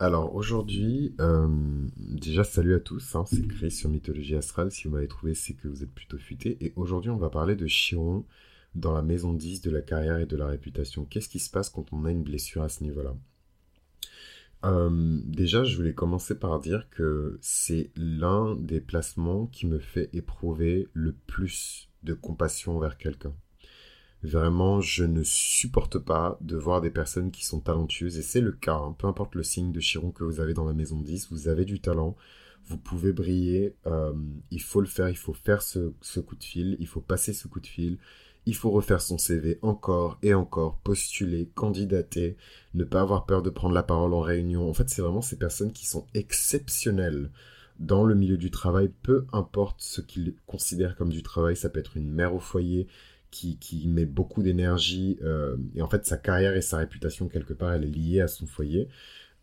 Alors aujourd'hui, euh, déjà salut à tous, hein, c'est Chris sur Mythologie Astrale. Si vous m'avez trouvé, c'est que vous êtes plutôt futé. Et aujourd'hui, on va parler de Chiron dans la maison 10 de la carrière et de la réputation. Qu'est-ce qui se passe quand on a une blessure à ce niveau-là? Euh, Déjà, je voulais commencer par dire que c'est l'un des placements qui me fait éprouver le plus de compassion vers quelqu'un. Vraiment, je ne supporte pas de voir des personnes qui sont talentueuses, et c'est le cas, hein. peu importe le signe de Chiron que vous avez dans la maison 10, vous avez du talent, vous pouvez briller, euh, il faut le faire, il faut faire ce, ce, coup de fil, il faut passer ce coup de fil, il faut refaire son CV encore et encore, postuler, candidater, ne pas avoir peur de prendre la parole en réunion. En fait, c'est vraiment ces personnes qui sont exceptionnelles dans le milieu du travail, peu importe ce qu'ils considèrent comme du travail, ça peut être une mère au foyer, qui, qui met beaucoup d'énergie euh, et en fait sa carrière et sa réputation quelque part elle est liée à son foyer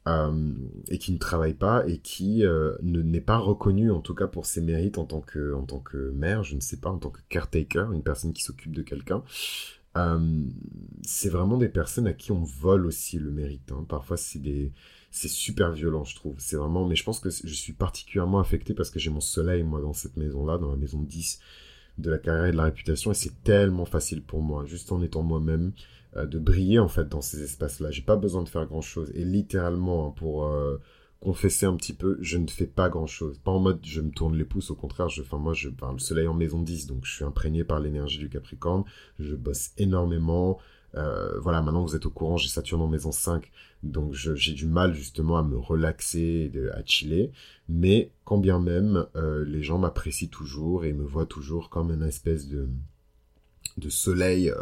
euh, et qui ne travaille pas et qui euh, ne n'est pas reconnu en tout cas pour ses mérites en tant que en tant que mère je ne sais pas en tant que caretaker une personne qui s'occupe de quelqu'un. C'est vraiment des personnes à qui on vole aussi le mérite hein. parfois c'est des c'est super violent je trouve. C'est vraiment mais je pense que je suis particulièrement affecté parce que j'ai mon soleil moi dans cette maison là dans la maison 10 de la carrière et de la réputation et c'est tellement facile pour moi, juste en étant moi-même, euh, de briller en fait dans ces espaces-là. J'ai pas besoin de faire grand-chose et littéralement hein, pour euh, confesser un petit peu, je ne fais pas grand-chose. Pas en mode je me tourne les pouces, au contraire, je, enfin moi je parle le soleil en maison 10 donc je suis imprégné par l'énergie du Capricorne, je bosse énormément. Euh, voilà, maintenant vous êtes au courant, j'ai Saturne en maison 5, donc j'ai du mal justement à me relaxer, à chiller. Mais quand bien même, euh, les gens m'apprécient toujours et me voient toujours comme une espèce de, de soleil euh,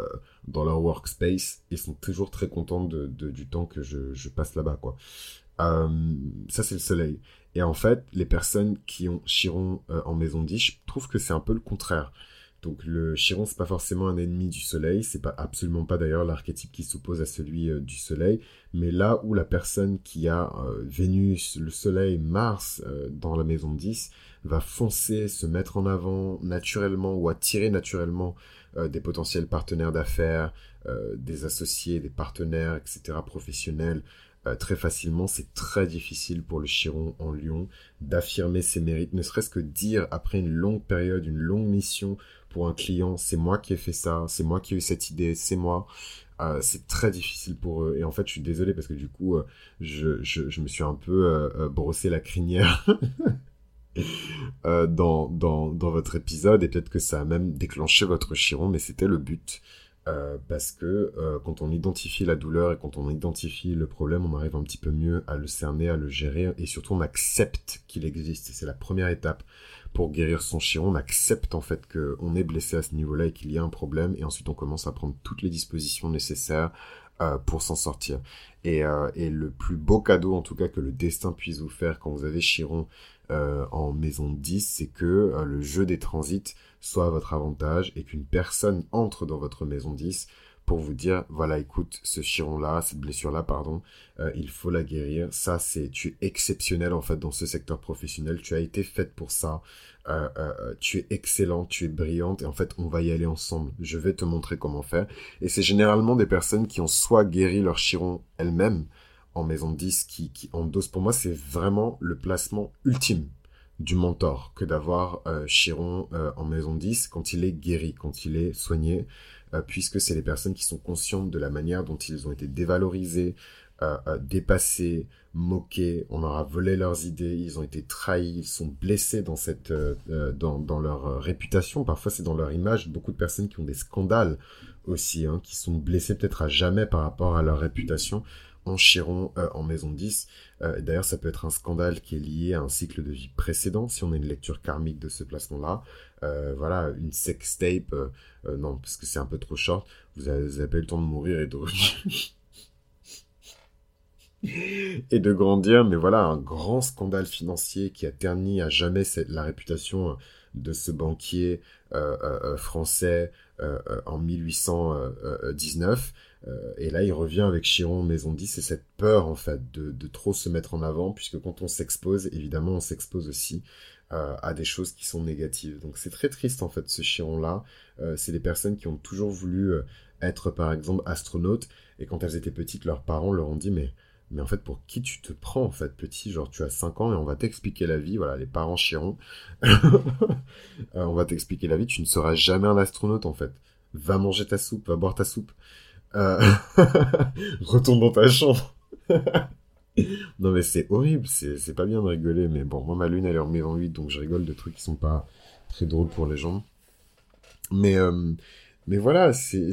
dans leur workspace et sont toujours très contents de, du temps que je, passe là-bas. quoi. ça, c'est le soleil. Et en fait, les personnes qui ont Chiron en maison 10, je trouve que c'est un peu le contraire. Donc le Chiron, c'est pas forcément un ennemi du Soleil, c'est pas absolument pas d'ailleurs l'archétype qui s'oppose à celui euh, du Soleil, mais là où la personne qui a euh, Vénus, le Soleil, Mars euh, dans la maison 10 va foncer, se mettre en avant naturellement ou attirer naturellement des potentiels partenaires d'affaires, des associés, des partenaires, etc., professionnels, très facilement, c'est très difficile pour le Chiron en Lion d'affirmer ses mérites, ne serait-ce que dire après une longue période, une longue mission pour un client, c'est moi qui ai fait ça, c'est moi qui ai eu cette idée, c'est moi. Euh, c'est très difficile pour eux. Et en fait, je suis désolé parce que du coup, euh, je, me suis un peu euh, brossé la crinière dans, dans, votre épisode et peut-être que ça a même déclenché votre chiron, mais c'était le but. parce que quand on identifie la douleur et quand on identifie le problème, on arrive un petit peu mieux à le cerner, à le gérer et surtout on accepte qu'il existe. C'est la première étape pour guérir son chiron, on accepte en fait qu'on est blessé à ce niveau-là et qu'il y a un problème, et ensuite on commence à prendre toutes les dispositions nécessaires euh, pour s'en sortir. Et, euh, et, le plus beau cadeau en tout cas que le destin puisse vous faire quand vous avez Chiron euh, en maison 10, c'est que le jeu des transits soit à votre avantage et qu'une personne entre dans votre maison 10 pour vous dire voilà écoute ce chiron là cette blessure là pardon euh, il faut la guérir. Ça c'est tu es exceptionnel en fait dans ce secteur professionnel. Tu as été faite pour ça. Euh, euh, tu es excellente tu es brillante. Et en fait on va y aller ensemble. Je vais te montrer comment faire. Et c'est généralement des personnes qui ont soit guéri leur chiron elles-mêmes en maison 10 qui, qui endossent. Pour moi c'est vraiment le placement ultime du mentor que d'avoir Chiron en maison 10 quand il est guéri, quand il est soigné, euh, puisque c'est les personnes qui sont conscientes de la manière dont ils ont été dévalorisés, euh, euh, dépassés, moqués, on leur a volé leurs idées, ils ont été trahis, ils sont blessés dans, leur réputation, parfois c'est dans leur image, beaucoup de personnes qui ont des scandales aussi, hein, qui sont blessées peut-être à jamais par rapport à leur réputation, en Chiron en maison 10. D'ailleurs, ça peut être un scandale qui est lié à un cycle de vie précédent, si on a une lecture karmique de ce placement-là. Euh, voilà, une sextape, euh, euh, non, parce que c'est un peu trop short, vous avez, le temps de mourir et de... et de grandir, mais voilà, un grand scandale financier qui a terni à jamais la réputation de ce banquier français en 1819. et là, il revient avec Chiron Maison 10 et cette peur, en fait, de, de trop se mettre en avant, puisque quand on s'expose, évidemment, on s'expose aussi euh, à des choses qui sont négatives. Donc c'est très triste en fait ce chiron-là. Euh, c'est des personnes qui ont toujours voulu euh, être par exemple astronautes et quand elles étaient petites, leurs parents leur ont dit mais mais en fait, pour qui tu te prends, en fait, petit, genre, tu as 5 ans et on va t'expliquer la vie, voilà, les parents chieront. Euh, on va t'expliquer la vie, tu ne seras jamais un astronaute, en fait. Va manger ta soupe, va boire ta soupe. Euh... Retourne dans ta chambre. non, mais c'est horrible, c'est pas bien de rigoler, mais bon, moi, ma lune, elle est en mai 8, donc je rigole de trucs qui sont pas très drôles pour les gens. Mais, euh, mais voilà, c'est,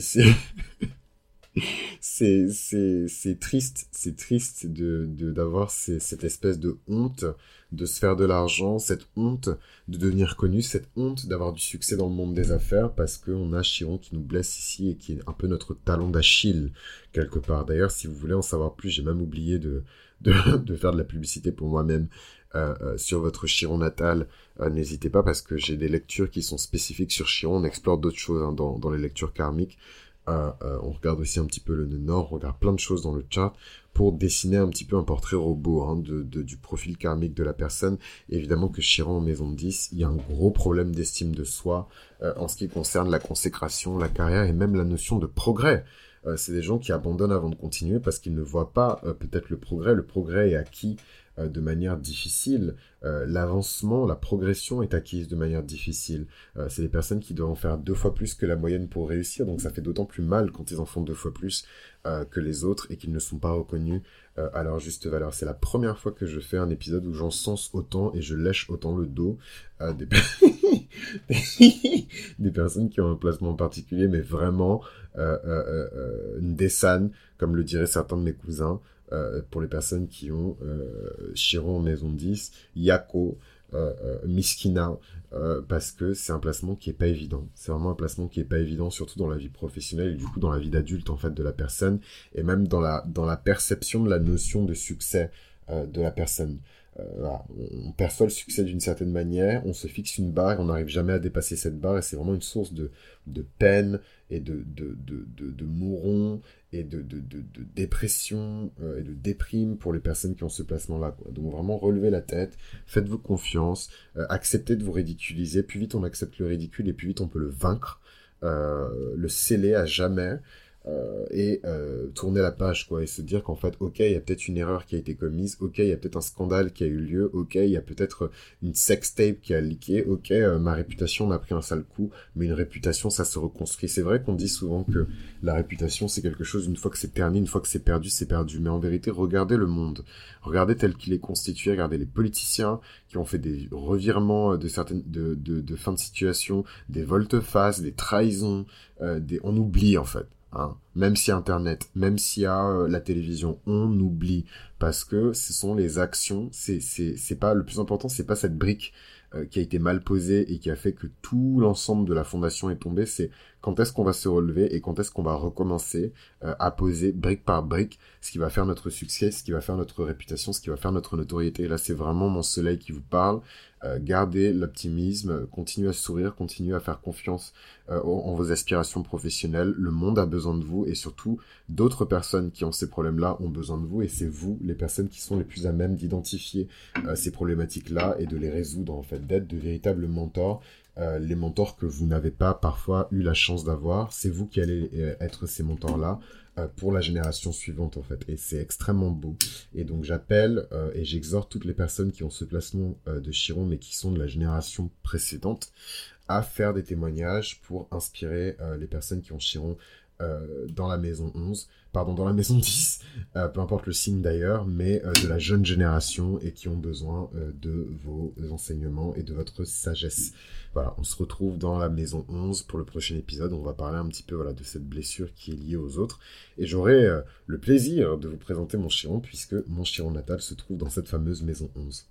c'est, triste, c'est triste de, d'avoir cette espèce de honte de se faire de l'argent, cette honte de devenir connu, cette honte d'avoir du succès dans le monde des affaires parce qu'on a Chiron qui nous blesse ici et qui est un peu notre talon d'Achille quelque part. D'ailleurs, si vous voulez en savoir plus, j'ai même oublié de, de, de faire de la publicité pour moi-même. Euh, euh, sur votre Chiron natal, euh, n'hésitez pas parce que j'ai des lectures qui sont spécifiques sur Chiron. On explore d'autres choses hein, dans, dans, les lectures karmiques. Euh, on regarde aussi un petit peu le nord, on regarde plein de choses dans le chart pour dessiner un petit peu un portrait robot hein, de, du profil karmique de la personne. évidemment que Chiron en maison 10, il y a un gros problème d'estime de soi en ce qui concerne la consécration, la carrière et même la notion de progrès. c'est des gens qui abandonnent avant de continuer parce qu'ils ne voient pas peut-être le progrès. Le progrès est acquis euh, de manière difficile. Euh, l'avancement, la progression est acquise de manière difficile. Euh, c'est des personnes qui doivent en faire deux fois plus que la moyenne pour réussir, donc ça fait d'autant plus mal quand ils en font deux fois plus que les autres et qu'ils ne sont pas reconnus à leur juste valeur. C'est la première fois que je fais un épisode où j'encense autant et je lèche autant le dos des... des personnes qui ont un placement particulier, mais vraiment desane, comme le diraient certains de mes cousins. Euh, pour les personnes qui ont euh, Chiron en maison 10, Yako, euh, Miskina, parce que c'est un placement qui est pas évident. C'est vraiment un placement qui est pas évident, surtout dans la vie professionnelle et du coup dans la vie d'adulte en fait de la personne et même dans la dans la perception de la notion de succès de la personne. On perçoit le succès d'une certaine manière, on se fixe une barre on n'arrive jamais à dépasser cette barre et c'est vraiment une source de, de peine et de, de, de, de, de mourons et de, de, de, de dépression euh, et de déprime pour les personnes qui ont ce placement-là. Donc vraiment relevez la tête, faites-vous confiance, euh, acceptez de vous ridiculiser. Plus vite on accepte le ridicule et plus vite on peut le vaincre, euh, le sceller à jamais. Euh, et euh, tourner la page quoi et se dire qu'en fait ok il y a peut-être une erreur qui a été commise ok il y a peut-être un scandale qui a eu lieu ok il y a peut-être une sextape qui a leaké ok euh, ma réputation m'a pris un sale coup mais une réputation ça se reconstruit. C'est vrai qu'on dit souvent que la réputation c'est quelque chose une fois que c'est terminé une fois que c'est perdu c'est perdu. Mais en vérité regardez le monde. Regardez tel qu'il est constitué regardez les politiciens qui ont fait des revirements de certaines de, de, de fin de situation des volte-face des trahisons des on oublie en fait Hein. Même si Internet, même s'il y a euh, la télévision, on oublie parce que ce sont les actions. C'est c'est c'est pas le plus important. C'est pas cette brique euh, qui a été mal posée et qui a fait que tout l'ensemble de la fondation est tombé. C'est quand est-ce qu'on va se relever et quand est-ce qu'on va recommencer euh, à poser brique par brique ce qui va faire notre succès, ce qui va faire notre réputation, ce qui va faire notre notoriété. là, c'est vraiment mon soleil qui vous parle. Euh, gardez l'optimisme, continuez à sourire, continuez à faire confiance euh, en vos aspirations professionnelles. Le monde a besoin de vous et surtout d'autres personnes qui ont ces problèmes-là ont besoin de vous et c'est vous les personnes qui sont les plus à même d'identifier ces problématiques-là et de les résoudre en fait, d'être de véritables mentors. Les mentors que vous n'avez pas parfois eu la chance d'avoir, c'est vous qui allez être ces mentors-là. Euh, pour la génération suivante en fait. Et c'est extrêmement beau. Et donc j'appelle euh, et j'exhorte toutes les personnes qui ont ce placement euh, de Chiron mais qui sont de la génération précédente à faire des témoignages pour inspirer les personnes qui ont Chiron dans la maison 11, pardon, dans la maison 10, peu importe le signe d'ailleurs, mais de la jeune génération et qui ont besoin de vos enseignements et de votre sagesse. Voilà, on se retrouve dans la maison 11 pour le prochain épisode. On va parler un petit peu de cette blessure qui est liée aux autres. Et j'aurai euh, le plaisir de vous présenter mon chiron puisque mon chiron natal se trouve dans cette fameuse maison 11.